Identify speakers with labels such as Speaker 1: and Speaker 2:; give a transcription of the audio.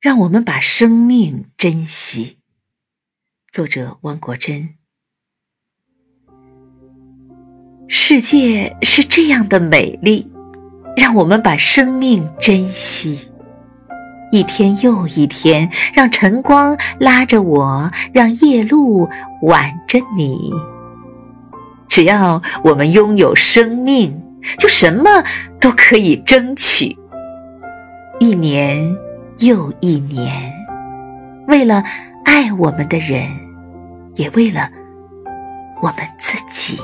Speaker 1: 让我们把生命珍惜。作者：汪国真。世界是这样的美丽，让我们把生命珍惜。一天又一天，让晨光拉着我，让夜露挽着你。只要我们拥有生命，就什么都可以争取。一年又一年，为了爱我们的人，也为了我们自己。